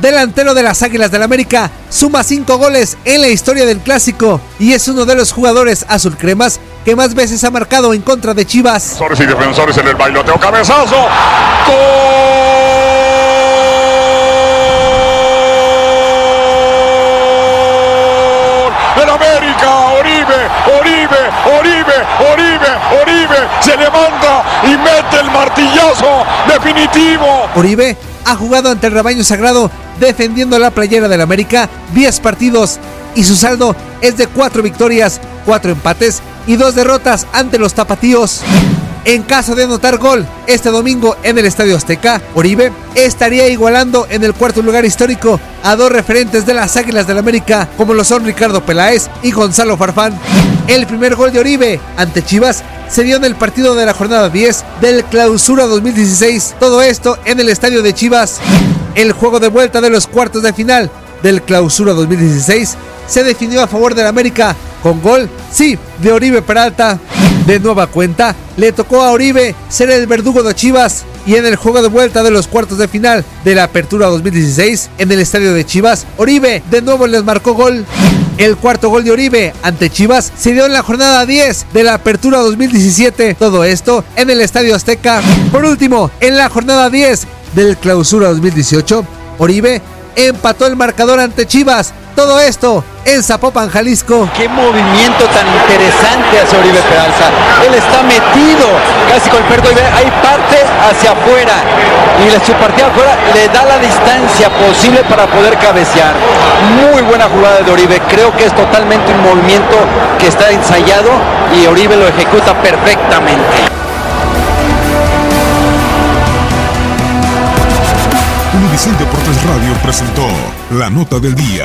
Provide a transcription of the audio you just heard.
delantero de las Águilas del América, suma cinco goles en la historia del clásico y es uno de los jugadores azul cremas que más veces ha marcado en contra de Chivas. Defensores y defensores en el bailoteo. Cabezazo. ¡Gol! ¡Del América! Oribe, Oribe, Oribe, Oribe, Oribe. Se levanta y mete el martillazo definitivo. Oribe ha jugado ante el rebaño sagrado defendiendo la playera del América 10 partidos y su saldo es de 4 victorias, 4 empates y 2 derrotas ante los tapatíos. En caso de anotar gol este domingo en el Estadio Azteca, Oribe estaría igualando en el cuarto lugar histórico a dos referentes de las Águilas del América, como lo son Ricardo Peláez y Gonzalo Farfán. El primer gol de Oribe ante Chivas se dio en el partido de la jornada 10 del Clausura 2016. Todo esto en el estadio de Chivas. El juego de vuelta de los cuartos de final del Clausura 2016 se definió a favor del América con gol, sí, de Oribe Peralta. De nueva cuenta, le tocó a Oribe ser el verdugo de Chivas y en el juego de vuelta de los cuartos de final de la Apertura 2016 en el estadio de Chivas, Oribe de nuevo les marcó gol. El cuarto gol de Oribe ante Chivas se dio en la jornada 10 de la Apertura 2017. Todo esto en el Estadio Azteca. Por último, en la jornada 10 del Clausura 2018, Oribe empató el marcador ante Chivas. Todo esto en Zapopan, Jalisco. Qué movimiento tan interesante hacia Oribe Peralta. Él está metido casi con el perro y ve, ahí parte hacia afuera. Y la su partida afuera le da la distancia posible para poder cabecear. Muy buena jugada de Oribe. Creo que es totalmente un movimiento que está ensayado y Oribe lo ejecuta perfectamente. Univisión Deportes Radio presentó La Nota del Día.